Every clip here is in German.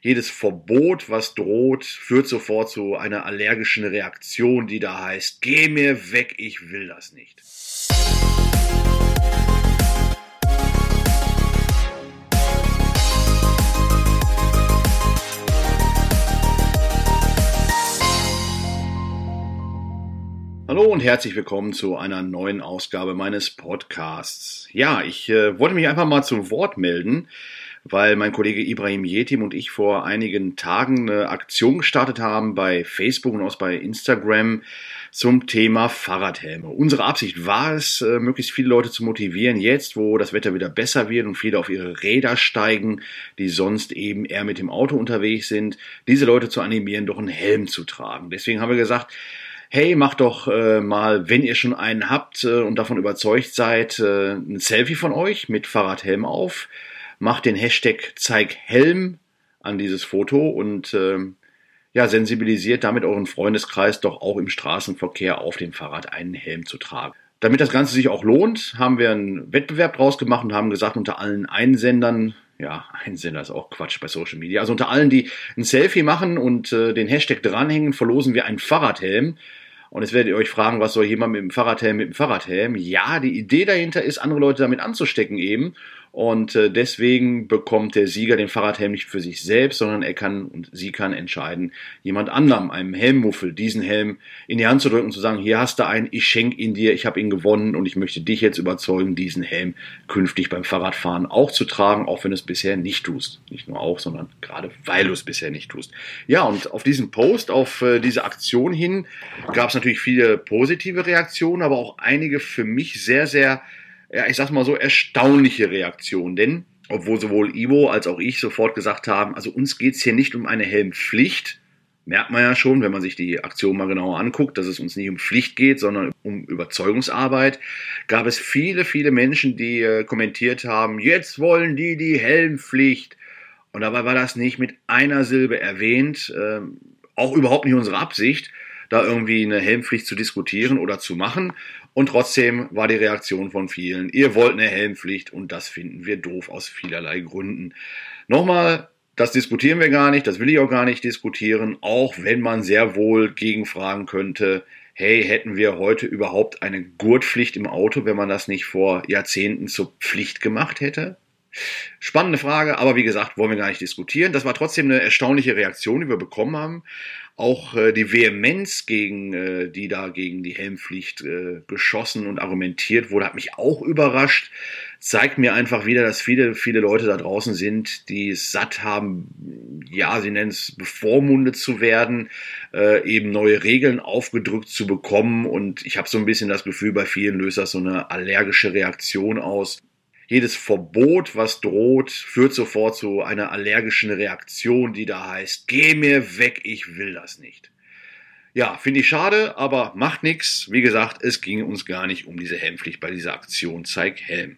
Jedes Verbot, was droht, führt sofort zu einer allergischen Reaktion, die da heißt, geh mir weg, ich will das nicht. Hallo und herzlich willkommen zu einer neuen Ausgabe meines Podcasts. Ja, ich äh, wollte mich einfach mal zu Wort melden, weil mein Kollege Ibrahim Yetim und ich vor einigen Tagen eine Aktion gestartet haben bei Facebook und auch bei Instagram zum Thema Fahrradhelme. Unsere Absicht war es, äh, möglichst viele Leute zu motivieren, jetzt wo das Wetter wieder besser wird und viele auf ihre Räder steigen, die sonst eben eher mit dem Auto unterwegs sind, diese Leute zu animieren, doch einen Helm zu tragen. Deswegen haben wir gesagt, hey, macht doch äh, mal, wenn ihr schon einen habt äh, und davon überzeugt seid, äh, ein Selfie von euch mit Fahrradhelm auf, macht den Hashtag Zeig Helm an dieses Foto und äh, ja, sensibilisiert damit euren Freundeskreis doch auch im Straßenverkehr auf dem Fahrrad einen Helm zu tragen. Damit das Ganze sich auch lohnt, haben wir einen Wettbewerb draus gemacht und haben gesagt, unter allen Einsendern, ja, Einsender ist auch Quatsch bei Social Media, also unter allen, die ein Selfie machen und äh, den Hashtag dranhängen, verlosen wir einen Fahrradhelm. Und jetzt werdet ihr euch fragen, was soll jemand mit dem Fahrradhelm mit dem Fahrradhelm? Ja, die Idee dahinter ist, andere Leute damit anzustecken eben und äh, deswegen bekommt der Sieger den Fahrradhelm nicht für sich selbst, sondern er kann und sie kann entscheiden, jemand anderem, einem Helmmuffel, diesen Helm in die Hand zu drücken und zu sagen, hier hast du einen, ich schenke ihn dir, ich habe ihn gewonnen und ich möchte dich jetzt überzeugen, diesen Helm künftig beim Fahrradfahren auch zu tragen, auch wenn du es bisher nicht tust. Nicht nur auch, sondern gerade weil du es bisher nicht tust. Ja, und auf diesen Post, auf äh, diese Aktion hin, gab es natürlich viele positive Reaktionen, aber auch einige für mich sehr, sehr ja, ich sag mal so, erstaunliche Reaktion. Denn, obwohl sowohl Ivo als auch ich sofort gesagt haben, also uns geht's hier nicht um eine Helmpflicht, merkt man ja schon, wenn man sich die Aktion mal genauer anguckt, dass es uns nicht um Pflicht geht, sondern um Überzeugungsarbeit, gab es viele, viele Menschen, die äh, kommentiert haben, jetzt wollen die die Helmpflicht. Und dabei war das nicht mit einer Silbe erwähnt, äh, auch überhaupt nicht unsere Absicht, da irgendwie eine Helmpflicht zu diskutieren oder zu machen. Und trotzdem war die Reaktion von vielen, ihr wollt eine Helmpflicht und das finden wir doof aus vielerlei Gründen. Nochmal, das diskutieren wir gar nicht, das will ich auch gar nicht diskutieren, auch wenn man sehr wohl gegenfragen könnte, hey, hätten wir heute überhaupt eine Gurtpflicht im Auto, wenn man das nicht vor Jahrzehnten zur Pflicht gemacht hätte? Spannende Frage, aber wie gesagt, wollen wir gar nicht diskutieren. Das war trotzdem eine erstaunliche Reaktion, die wir bekommen haben. Auch äh, die Vehemenz, gegen äh, die da gegen die Helmpflicht äh, geschossen und argumentiert wurde, hat mich auch überrascht. Zeigt mir einfach wieder, dass viele, viele Leute da draußen sind, die es satt haben, ja, sie nennen es bevormundet zu werden, äh, eben neue Regeln aufgedrückt zu bekommen. Und ich habe so ein bisschen das Gefühl, bei vielen löst das so eine allergische Reaktion aus jedes Verbot, was droht, führt sofort zu einer allergischen Reaktion, die da heißt, geh mir weg, ich will das nicht. Ja, finde ich schade, aber macht nichts. Wie gesagt, es ging uns gar nicht um diese Helmpflicht bei dieser Aktion Zeig Helm.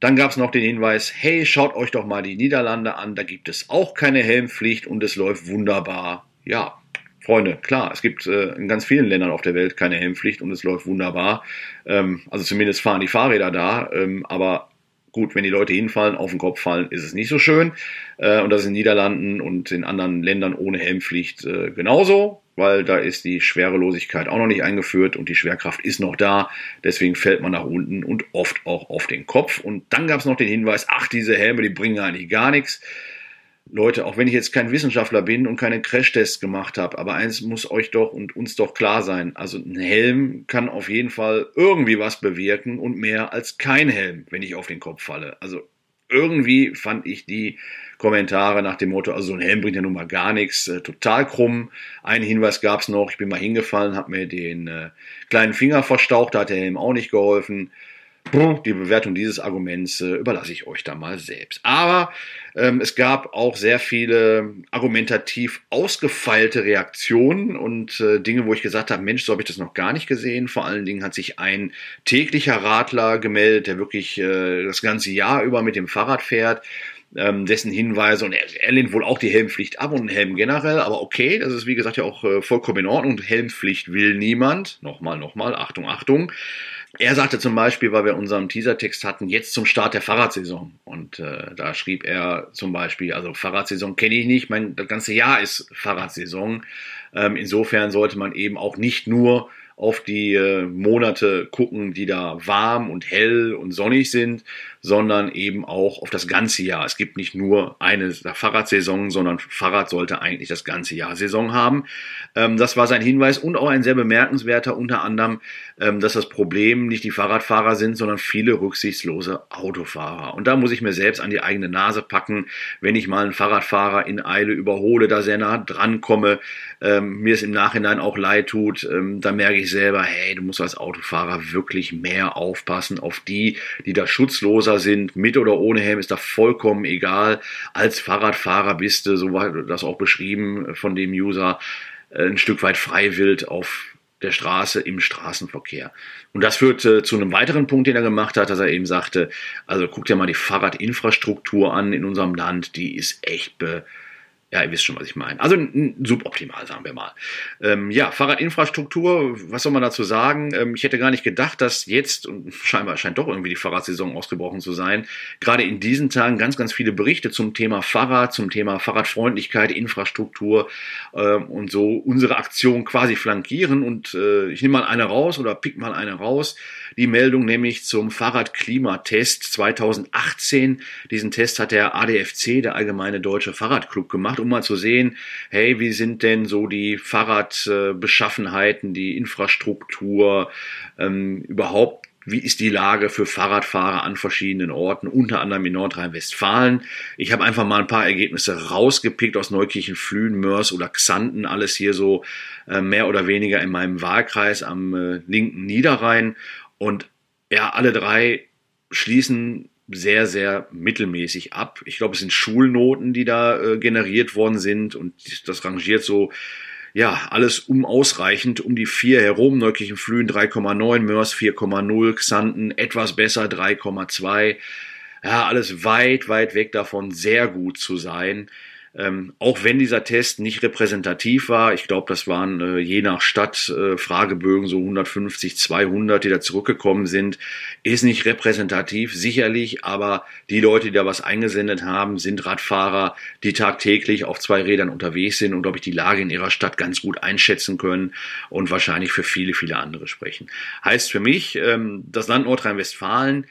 Dann gab es noch den Hinweis, hey, schaut euch doch mal die Niederlande an, da gibt es auch keine Helmpflicht und es läuft wunderbar. Ja, Freunde, klar, es gibt äh, in ganz vielen Ländern auf der Welt keine Helmpflicht und es läuft wunderbar. Ähm, also zumindest fahren die Fahrräder da, ähm, aber Gut, wenn die Leute hinfallen, auf den Kopf fallen, ist es nicht so schön. Äh, und das ist in den Niederlanden und in anderen Ländern ohne Helmpflicht äh, genauso, weil da ist die Schwerelosigkeit auch noch nicht eingeführt und die Schwerkraft ist noch da. Deswegen fällt man nach unten und oft auch auf den Kopf. Und dann gab es noch den Hinweis, ach, diese Helme, die bringen eigentlich gar nichts. Leute, auch wenn ich jetzt kein Wissenschaftler bin und keine Crashtests gemacht habe, aber eins muss euch doch und uns doch klar sein. Also ein Helm kann auf jeden Fall irgendwie was bewirken und mehr als kein Helm, wenn ich auf den Kopf falle. Also irgendwie fand ich die Kommentare nach dem Motto, also so ein Helm bringt ja nun mal gar nichts, äh, total krumm. Einen Hinweis gab es noch, ich bin mal hingefallen, habe mir den äh, kleinen Finger verstaucht, da hat der Helm auch nicht geholfen. Die Bewertung dieses Arguments äh, überlasse ich euch da mal selbst. Aber ähm, es gab auch sehr viele argumentativ ausgefeilte Reaktionen und äh, Dinge, wo ich gesagt habe, Mensch, so habe ich das noch gar nicht gesehen. Vor allen Dingen hat sich ein täglicher Radler gemeldet, der wirklich äh, das ganze Jahr über mit dem Fahrrad fährt. Ähm, dessen Hinweise und er, er lehnt wohl auch die Helmpflicht ab und Helm generell, aber okay, das ist wie gesagt ja auch äh, vollkommen in Ordnung. Helmpflicht will niemand. Nochmal, nochmal, Achtung, Achtung. Er sagte zum Beispiel, weil wir unseren Teasertext hatten, jetzt zum Start der Fahrradsaison. Und äh, da schrieb er zum Beispiel, also Fahrradsaison kenne ich nicht, mein das ganze Jahr ist Fahrradsaison. Ähm, insofern sollte man eben auch nicht nur auf die äh, Monate gucken, die da warm und hell und sonnig sind, sondern eben auch auf das ganze Jahr. Es gibt nicht nur eine Fahrradsaison, sondern Fahrrad sollte eigentlich das ganze Jahr Saison haben. Ähm, das war sein Hinweis und auch ein sehr bemerkenswerter, unter anderem, ähm, dass das Problem nicht die Fahrradfahrer sind, sondern viele rücksichtslose Autofahrer. Und da muss ich mir selbst an die eigene Nase packen, wenn ich mal einen Fahrradfahrer in Eile überhole, da sehr nah dran komme, ähm, mir es im Nachhinein auch leid tut, ähm, da merke ich selber, hey, du musst als Autofahrer wirklich mehr aufpassen auf die, die da schutzloser sind, mit oder ohne Helm ist da vollkommen egal. Als Fahrradfahrer bist du, so war das auch beschrieben von dem User, äh, ein Stück weit freiwillig auf der Straße im Straßenverkehr. Und das führt äh, zu einem weiteren Punkt, den er gemacht hat, dass er eben sagte, also guck dir mal die Fahrradinfrastruktur an in unserem Land, die ist echt be ja, ihr wisst schon, was ich meine. Also suboptimal, sagen wir mal. Ähm, ja, Fahrradinfrastruktur, was soll man dazu sagen? Ähm, ich hätte gar nicht gedacht, dass jetzt, und scheinbar scheint doch irgendwie die Fahrradsaison ausgebrochen zu sein, gerade in diesen Tagen ganz, ganz viele Berichte zum Thema Fahrrad, zum Thema Fahrradfreundlichkeit, Infrastruktur ähm, und so unsere Aktion quasi flankieren. Und äh, ich nehme mal eine raus oder pick mal eine raus. Die Meldung nämlich zum Fahrradklimatest 2018. Diesen Test hat der ADFC, der Allgemeine Deutsche Fahrradclub, gemacht gemacht, um mal zu sehen, hey, wie sind denn so die Fahrradbeschaffenheiten, die Infrastruktur ähm, überhaupt wie ist die Lage für Fahrradfahrer an verschiedenen Orten, unter anderem in Nordrhein-Westfalen. Ich habe einfach mal ein paar Ergebnisse rausgepickt aus Neukirchen, Flühen, Mörs oder Xanten, alles hier so äh, mehr oder weniger in meinem Wahlkreis am äh, linken Niederrhein. Und ja, alle drei schließen sehr, sehr mittelmäßig ab. Ich glaube, es sind Schulnoten, die da äh, generiert worden sind und das rangiert so, ja, alles um ausreichend, um die vier herum. Neukirchen Flühen 3,9, Mörs 4,0, Xanten etwas besser 3,2. Ja, alles weit, weit weg davon, sehr gut zu sein. Ähm, auch wenn dieser Test nicht repräsentativ war, ich glaube, das waren äh, je nach Stadt äh, Fragebögen so 150, 200, die da zurückgekommen sind, ist nicht repräsentativ, sicherlich, aber die Leute, die da was eingesendet haben, sind Radfahrer, die tagtäglich auf zwei Rädern unterwegs sind und, glaube ich, die Lage in ihrer Stadt ganz gut einschätzen können und wahrscheinlich für viele, viele andere sprechen. Heißt für mich, ähm, das Land Nordrhein-Westfalen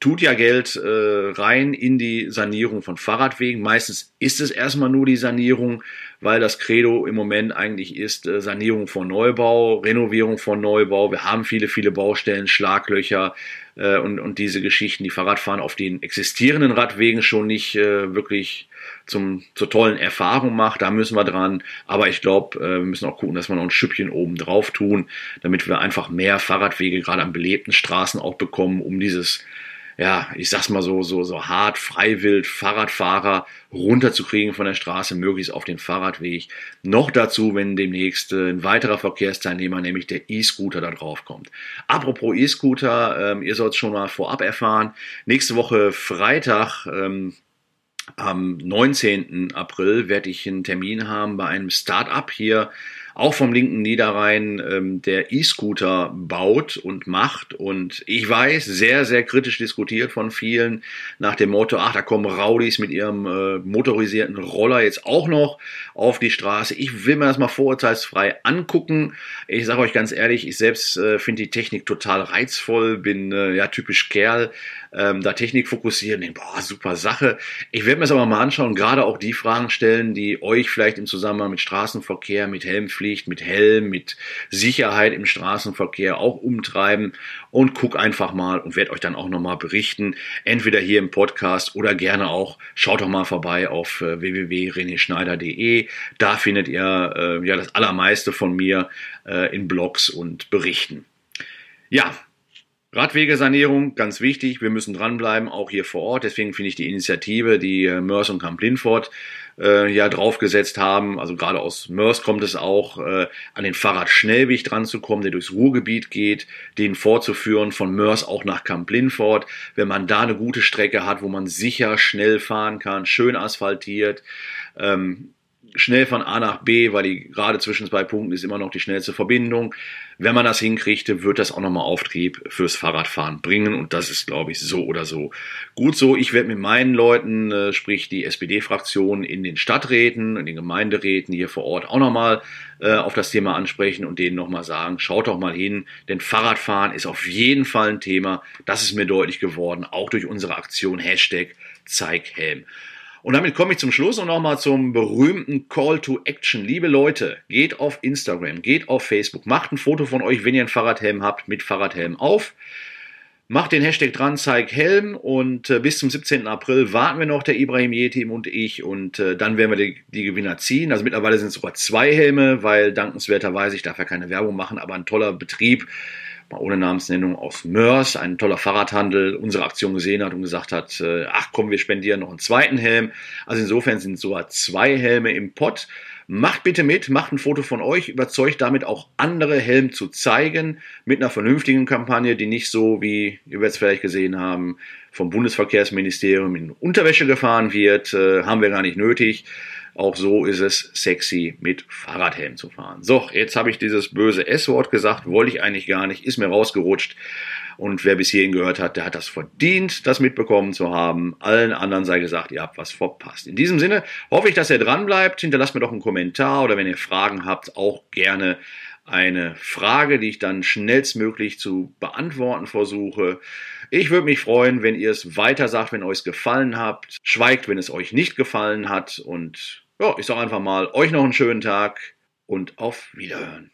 tut ja Geld äh, rein in die Sanierung von Fahrradwegen. Meistens ist es erstmal nur die Sanierung, weil das Credo im Moment eigentlich ist äh, Sanierung von Neubau, Renovierung von Neubau. Wir haben viele, viele Baustellen, Schlaglöcher äh, und, und diese Geschichten, die Fahrradfahren auf den existierenden Radwegen schon nicht äh, wirklich zum, zur tollen Erfahrung macht. Da müssen wir dran. Aber ich glaube, äh, wir müssen auch gucken, dass wir noch ein Schüppchen oben drauf tun, damit wir einfach mehr Fahrradwege gerade an belebten Straßen auch bekommen, um dieses ja, ich sag's mal so, so, so hart, freiwild Fahrradfahrer runterzukriegen von der Straße, möglichst auf den Fahrradweg. Noch dazu, wenn demnächst äh, ein weiterer Verkehrsteilnehmer, nämlich der E-Scooter, da drauf kommt. Apropos E-Scooter, ähm, ihr sollt schon mal vorab erfahren. Nächste Woche Freitag, ähm, am 19. April werde ich einen Termin haben bei einem Start-up hier auch vom linken Niederrhein, ähm, der E-Scooter baut und macht. Und ich weiß, sehr, sehr kritisch diskutiert von vielen nach dem Motto, ach, da kommen Raudis mit ihrem äh, motorisierten Roller jetzt auch noch auf die Straße. Ich will mir das mal vorurteilsfrei angucken. Ich sage euch ganz ehrlich, ich selbst äh, finde die Technik total reizvoll, bin äh, ja typisch Kerl, ähm, da Technik fokussieren, denke, boah, super Sache. Ich werde mir das aber mal anschauen, gerade auch die Fragen stellen, die euch vielleicht im Zusammenhang mit Straßenverkehr, mit Helmpflicht, mit Helm, mit Sicherheit im Straßenverkehr auch umtreiben und guck einfach mal und werde euch dann auch nochmal berichten, entweder hier im Podcast oder gerne auch, schaut doch mal vorbei auf äh, www.reneschneider.de. Da findet ihr äh, ja das allermeiste von mir äh, in Blogs und Berichten. Ja, Radwegesanierung, ganz wichtig, wir müssen dranbleiben, auch hier vor Ort. Deswegen finde ich die Initiative, die äh, Mörs und Camp Linford äh, ja draufgesetzt haben, also gerade aus Mörs kommt es auch, äh, an den Fahrradschnellweg dran zu kommen, der durchs Ruhrgebiet geht, den vorzuführen von Mörs auch nach Camp Linford. Wenn man da eine gute Strecke hat, wo man sicher schnell fahren kann, schön asphaltiert, ähm, schnell von A nach B, weil die gerade zwischen zwei Punkten ist immer noch die schnellste Verbindung. Wenn man das hinkriegt, wird das auch nochmal Auftrieb fürs Fahrradfahren bringen und das ist, glaube ich, so oder so gut so. Ich werde mit meinen Leuten, äh, sprich die SPD-Fraktion in den Stadträten, in den Gemeinderäten hier vor Ort auch nochmal äh, auf das Thema ansprechen und denen nochmal sagen, schaut doch mal hin, denn Fahrradfahren ist auf jeden Fall ein Thema. Das ist mir deutlich geworden, auch durch unsere Aktion Hashtag Zeighelm. Und damit komme ich zum Schluss und nochmal zum berühmten Call to Action. Liebe Leute, geht auf Instagram, geht auf Facebook, macht ein Foto von euch, wenn ihr einen Fahrradhelm habt, mit Fahrradhelm auf. Macht den Hashtag dran, zeig Helm und äh, bis zum 17. April warten wir noch, der Ibrahim Yetim und ich und äh, dann werden wir die, die, Gewinner ziehen. Also mittlerweile sind es sogar zwei Helme, weil dankenswerterweise, ich darf ja keine Werbung machen, aber ein toller Betrieb mal ohne Namensnennung aus Mörs, ein toller Fahrradhandel, unsere Aktion gesehen hat und gesagt hat, äh, ach komm, wir spendieren noch einen zweiten Helm. Also insofern sind sogar zwei Helme im Pott. Macht bitte mit, macht ein Foto von euch, überzeugt damit auch andere Helm zu zeigen, mit einer vernünftigen Kampagne, die nicht so, wie ihr es vielleicht gesehen haben, vom Bundesverkehrsministerium in Unterwäsche gefahren wird, äh, haben wir gar nicht nötig. Auch so ist es sexy, mit Fahrradhelm zu fahren. So, jetzt habe ich dieses böse S-Wort gesagt, wollte ich eigentlich gar nicht, ist mir rausgerutscht. Und wer bis hierhin gehört hat, der hat das verdient, das mitbekommen zu haben. Allen anderen sei gesagt, ihr habt was verpasst. In diesem Sinne hoffe ich, dass ihr dran bleibt. Hinterlasst mir doch einen Kommentar oder wenn ihr Fragen habt, auch gerne eine Frage, die ich dann schnellstmöglich zu beantworten versuche. Ich würde mich freuen, wenn ihr es weiter sagt, wenn euch es gefallen hat. Schweigt, wenn es euch nicht gefallen hat. Und ja, ich sage einfach mal, euch noch einen schönen Tag und auf Wiederhören.